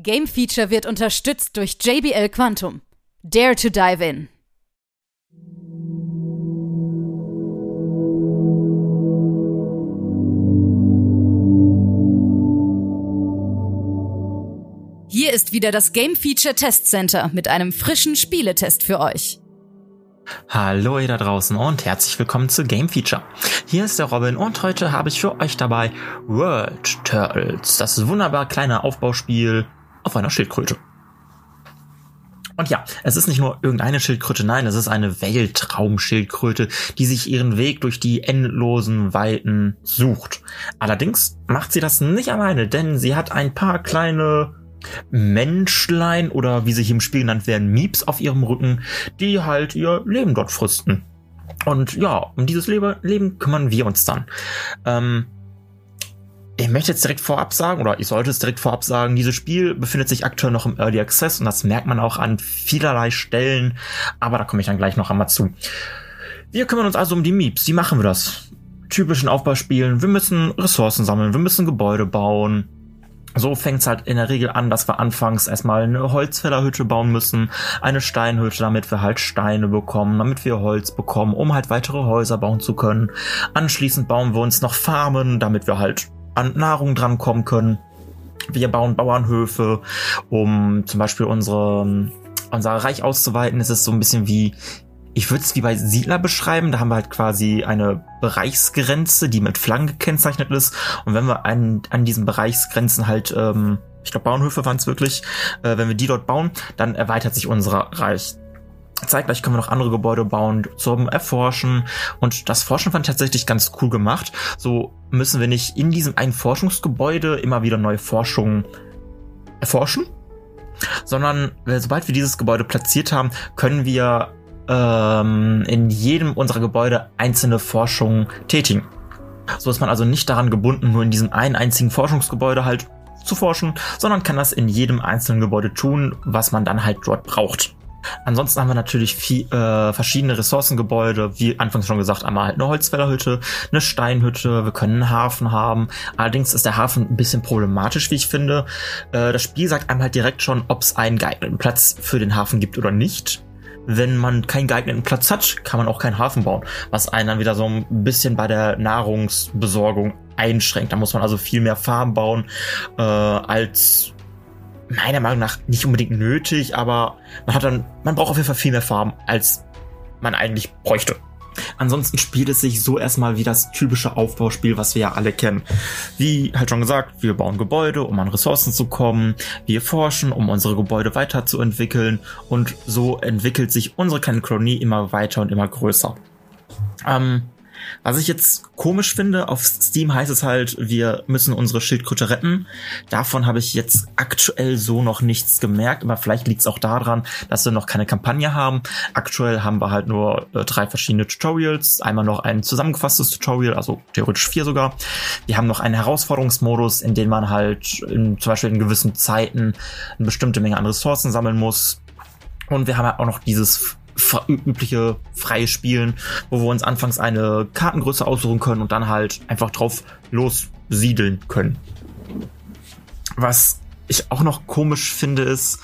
Game Feature wird unterstützt durch JBL Quantum. Dare to dive in. Hier ist wieder das Game Feature Test Center mit einem frischen Spieletest für euch. Hallo ihr da draußen und herzlich willkommen zu Game Feature. Hier ist der Robin und heute habe ich für euch dabei World Turtles, das wunderbar kleine Aufbauspiel auf einer Schildkröte. Und ja, es ist nicht nur irgendeine Schildkröte, nein, es ist eine Weltraumschildkröte, die sich ihren Weg durch die endlosen Weiten sucht. Allerdings macht sie das nicht alleine, denn sie hat ein paar kleine Menschlein oder wie sie hier im Spiel genannt werden, Mieps auf ihrem Rücken, die halt ihr Leben dort fristen. Und ja, um dieses Leben kümmern wir uns dann. Ähm, ich möchte jetzt direkt vorab sagen, oder ich sollte es direkt vorab sagen, dieses Spiel befindet sich aktuell noch im Early Access und das merkt man auch an vielerlei Stellen, aber da komme ich dann gleich noch einmal zu. Wir kümmern uns also um die Mieps. Wie machen wir das? Typischen Aufbauspielen. Wir müssen Ressourcen sammeln, wir müssen Gebäude bauen, so fängt's halt in der Regel an, dass wir anfangs erstmal eine Holzfällerhütte bauen müssen, eine Steinhütte, damit wir halt Steine bekommen, damit wir Holz bekommen, um halt weitere Häuser bauen zu können. Anschließend bauen wir uns noch Farmen, damit wir halt an Nahrung drankommen können. Wir bauen Bauernhöfe, um zum Beispiel unsere, unser Reich auszuweiten. Es ist so ein bisschen wie ich würde es wie bei Siedler beschreiben. Da haben wir halt quasi eine Bereichsgrenze, die mit Flaggen gekennzeichnet ist. Und wenn wir an, an diesen Bereichsgrenzen halt, ähm, ich glaube Bauernhöfe waren es wirklich, äh, wenn wir die dort bauen, dann erweitert sich unser Reich. Zeitgleich können wir noch andere Gebäude bauen zum Erforschen. Und das Forschen fand ich tatsächlich ganz cool gemacht. So müssen wir nicht in diesem einen Forschungsgebäude immer wieder neue Forschungen erforschen, sondern sobald wir dieses Gebäude platziert haben, können wir ähm, in jedem unserer Gebäude einzelne Forschungen tätigen. So ist man also nicht daran gebunden, nur in diesem einen einzigen Forschungsgebäude halt zu forschen, sondern kann das in jedem einzelnen Gebäude tun, was man dann halt dort braucht. Ansonsten haben wir natürlich viel, äh, verschiedene Ressourcengebäude, wie anfangs schon gesagt, einmal halt eine Holzfällerhütte, eine Steinhütte, wir können einen Hafen haben. Allerdings ist der Hafen ein bisschen problematisch, wie ich finde. Äh, das Spiel sagt einem halt direkt schon, ob es einen geeigneten Platz für den Hafen gibt oder nicht wenn man keinen geeigneten Platz hat, kann man auch keinen Hafen bauen, was einen dann wieder so ein bisschen bei der Nahrungsbesorgung einschränkt. Da muss man also viel mehr Farben bauen, äh, als meiner Meinung nach nicht unbedingt nötig, aber man hat dann, man braucht auf jeden Fall viel mehr Farben, als man eigentlich bräuchte. Ansonsten spielt es sich so erstmal wie das typische Aufbauspiel, was wir ja alle kennen. Wie halt schon gesagt, wir bauen Gebäude, um an Ressourcen zu kommen. Wir forschen, um unsere Gebäude weiterzuentwickeln. Und so entwickelt sich unsere kleine Kolonie immer weiter und immer größer. Ähm, was ich jetzt komisch finde, auf Steam heißt es halt, wir müssen unsere Schildkröte retten. Davon habe ich jetzt aktuell so noch nichts gemerkt, aber vielleicht liegt es auch daran, dass wir noch keine Kampagne haben. Aktuell haben wir halt nur äh, drei verschiedene Tutorials. Einmal noch ein zusammengefasstes Tutorial, also theoretisch vier sogar. Wir haben noch einen Herausforderungsmodus, in dem man halt in, zum Beispiel in gewissen Zeiten eine bestimmte Menge an Ressourcen sammeln muss. Und wir haben halt auch noch dieses übliche freie Spielen, wo wir uns anfangs eine Kartengröße aussuchen können und dann halt einfach drauf lossiedeln können. Was ich auch noch komisch finde ist,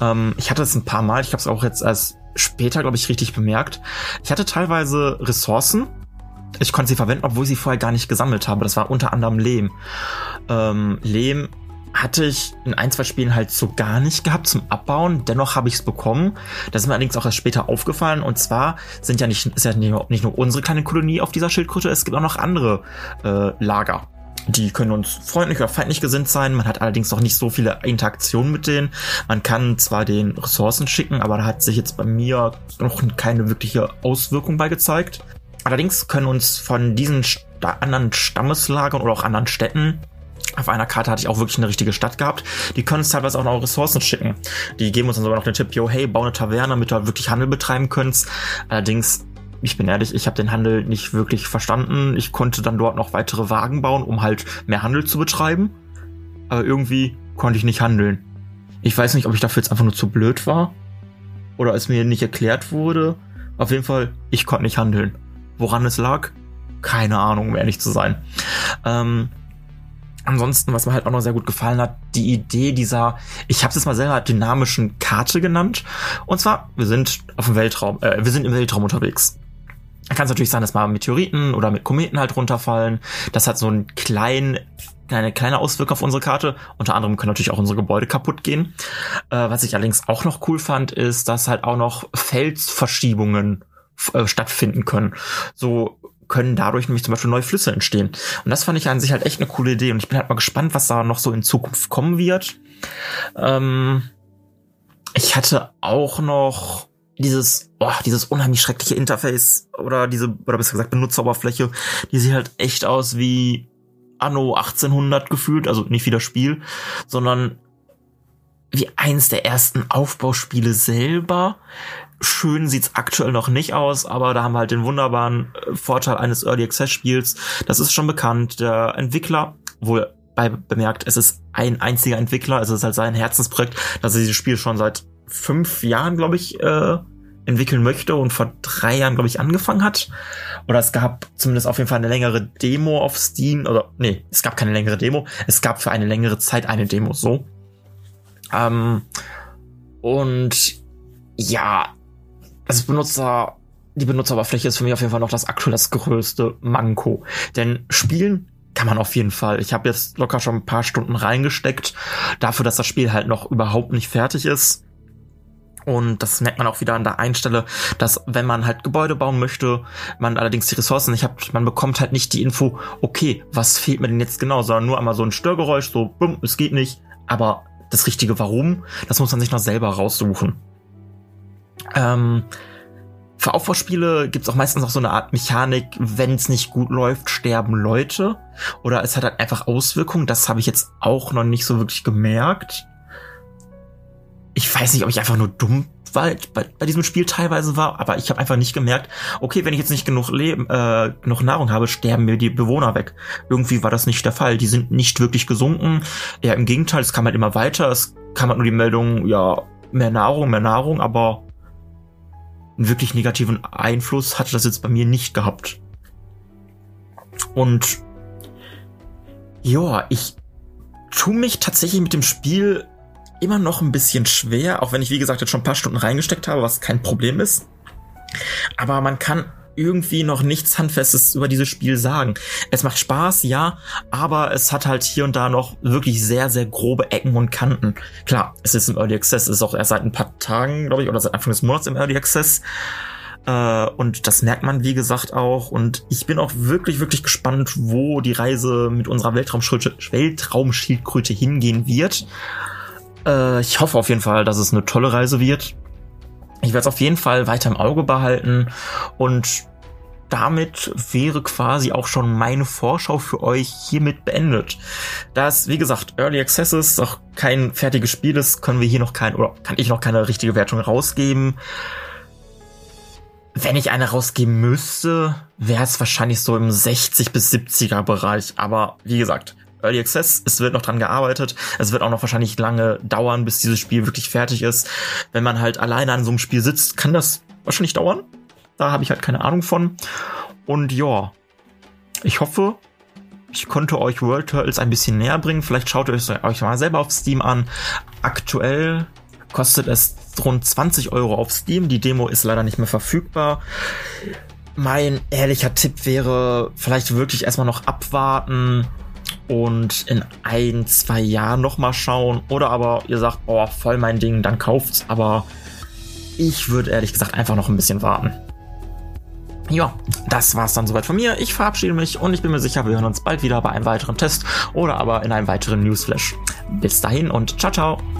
ähm, ich hatte es ein paar Mal, ich habe es auch jetzt erst später, glaube ich, richtig bemerkt. Ich hatte teilweise Ressourcen, ich konnte sie verwenden, obwohl ich sie vorher gar nicht gesammelt habe. Das war unter anderem Lehm. Ähm, Lehm hatte ich in ein, zwei Spielen halt so gar nicht gehabt zum Abbauen. Dennoch habe ich es bekommen. Das ist mir allerdings auch erst später aufgefallen. Und zwar sind ja nicht, ist ja nicht nur unsere kleine Kolonie auf dieser Schildkröte, es gibt auch noch andere äh, Lager. Die können uns freundlich oder feindlich gesinnt sein. Man hat allerdings noch nicht so viele Interaktionen mit denen. Man kann zwar den Ressourcen schicken, aber da hat sich jetzt bei mir noch keine wirkliche Auswirkung bei gezeigt. Allerdings können uns von diesen anderen Stammeslagern oder auch anderen Städten auf einer Karte hatte ich auch wirklich eine richtige Stadt gehabt. Die können uns teilweise auch noch Ressourcen schicken. Die geben uns dann sogar noch den Tipp, yo, hey, bau eine Taverne, damit du halt wirklich Handel betreiben könntest. Allerdings, ich bin ehrlich, ich habe den Handel nicht wirklich verstanden. Ich konnte dann dort noch weitere Wagen bauen, um halt mehr Handel zu betreiben. Aber irgendwie konnte ich nicht handeln. Ich weiß nicht, ob ich dafür jetzt einfach nur zu blöd war oder es mir nicht erklärt wurde. Auf jeden Fall, ich konnte nicht handeln. Woran es lag? Keine Ahnung, um ehrlich zu sein. Ähm, Ansonsten, was mir halt auch noch sehr gut gefallen hat, die Idee dieser, ich habe es jetzt mal selber dynamischen Karte genannt. Und zwar, wir sind auf dem Weltraum, äh, wir sind im Weltraum unterwegs. Kann es natürlich sein, dass mal Meteoriten oder mit Kometen halt runterfallen. Das hat so einen kleinen, eine kleine Auswirkung auf unsere Karte. Unter anderem können natürlich auch unsere Gebäude kaputt gehen. Äh, was ich allerdings auch noch cool fand, ist, dass halt auch noch Felsverschiebungen äh, stattfinden können. So können dadurch nämlich zum Beispiel neue Flüsse entstehen. Und das fand ich an sich halt echt eine coole Idee. Und ich bin halt mal gespannt, was da noch so in Zukunft kommen wird. Ähm, ich hatte auch noch dieses, oh, dieses unheimlich schreckliche Interface oder diese, oder besser gesagt Benutzeroberfläche, die sieht halt echt aus wie Anno 1800 gefühlt, also nicht wie das Spiel, sondern wie eins der ersten Aufbauspiele selber. Schön sieht's aktuell noch nicht aus, aber da haben wir halt den wunderbaren äh, Vorteil eines Early Access Spiels. Das ist schon bekannt. Der Entwickler, wohl bei bemerkt, es ist ein einziger Entwickler, es ist halt sein Herzensprojekt, dass er dieses Spiel schon seit fünf Jahren, glaube ich, äh, entwickeln möchte und vor drei Jahren, glaube ich, angefangen hat. Oder es gab zumindest auf jeden Fall eine längere Demo auf Steam. Oder nee, es gab keine längere Demo. Es gab für eine längere Zeit eine Demo, so. Ähm, und ja, das Benutzer, die Benutzeroberfläche ist für mich auf jeden Fall noch das aktuell das größte Manko. Denn spielen kann man auf jeden Fall. Ich habe jetzt locker schon ein paar Stunden reingesteckt, dafür, dass das Spiel halt noch überhaupt nicht fertig ist. Und das merkt man auch wieder an der Einstelle, dass wenn man halt Gebäude bauen möchte, man allerdings die Ressourcen nicht hat, man bekommt halt nicht die Info, okay, was fehlt mir denn jetzt genau, sondern nur einmal so ein Störgeräusch, so, bumm, es geht nicht, aber das richtige Warum, das muss man sich noch selber raussuchen. Ähm, für Aufbauspiele gibt es auch meistens auch so eine Art Mechanik, wenn es nicht gut läuft, sterben Leute. Oder es hat halt einfach Auswirkungen. Das habe ich jetzt auch noch nicht so wirklich gemerkt ich weiß nicht, ob ich einfach nur dumm bei, bei, diesem Spiel teilweise war, aber ich habe einfach nicht gemerkt, okay, wenn ich jetzt nicht genug Leben, äh, genug Nahrung habe, sterben mir die Bewohner weg. Irgendwie war das nicht der Fall. Die sind nicht wirklich gesunken. Eher im Gegenteil, es kam halt immer weiter. Es kam halt nur die Meldung, ja, mehr Nahrung, mehr Nahrung, aber einen wirklich negativen Einfluss hatte das jetzt bei mir nicht gehabt. Und ja, ich tu mich tatsächlich mit dem Spiel immer noch ein bisschen schwer, auch wenn ich, wie gesagt, jetzt schon ein paar Stunden reingesteckt habe, was kein Problem ist. Aber man kann irgendwie noch nichts Handfestes über dieses Spiel sagen. Es macht Spaß, ja, aber es hat halt hier und da noch wirklich sehr, sehr grobe Ecken und Kanten. Klar, es ist im Early Access, es ist auch erst seit ein paar Tagen, glaube ich, oder seit Anfang des Monats im Early Access. Äh, und das merkt man, wie gesagt, auch. Und ich bin auch wirklich, wirklich gespannt, wo die Reise mit unserer Weltraumschildkröte hingehen wird. Äh, ich hoffe auf jeden Fall, dass es eine tolle Reise wird. Ich werde es auf jeden Fall weiter im Auge behalten und damit wäre quasi auch schon meine Vorschau für euch hiermit beendet. Da es, wie gesagt, Early Access ist, auch kein fertiges Spiel ist, können wir hier noch kein, oder kann ich noch keine richtige Wertung rausgeben. Wenn ich eine rausgeben müsste, wäre es wahrscheinlich so im 60 bis 70er Bereich. Aber wie gesagt, Early Access, es wird noch dran gearbeitet. Es wird auch noch wahrscheinlich lange dauern, bis dieses Spiel wirklich fertig ist. Wenn man halt alleine an so einem Spiel sitzt, kann das wahrscheinlich dauern. Da habe ich halt keine Ahnung von. Und ja, ich hoffe, ich konnte euch World Turtles ein bisschen näher bringen. Vielleicht schaut ihr euch mal selber auf Steam an. Aktuell kostet es rund 20 Euro auf Steam. Die Demo ist leider nicht mehr verfügbar. Mein ehrlicher Tipp wäre, vielleicht wirklich erstmal noch abwarten und in ein, zwei Jahren nochmal schauen. Oder aber ihr sagt, oh, voll mein Ding, dann kauft's. Aber ich würde ehrlich gesagt einfach noch ein bisschen warten. Ja, das war's dann soweit von mir. Ich verabschiede mich und ich bin mir sicher, wir hören uns bald wieder bei einem weiteren Test oder aber in einem weiteren Newsflash. Bis dahin und ciao, ciao.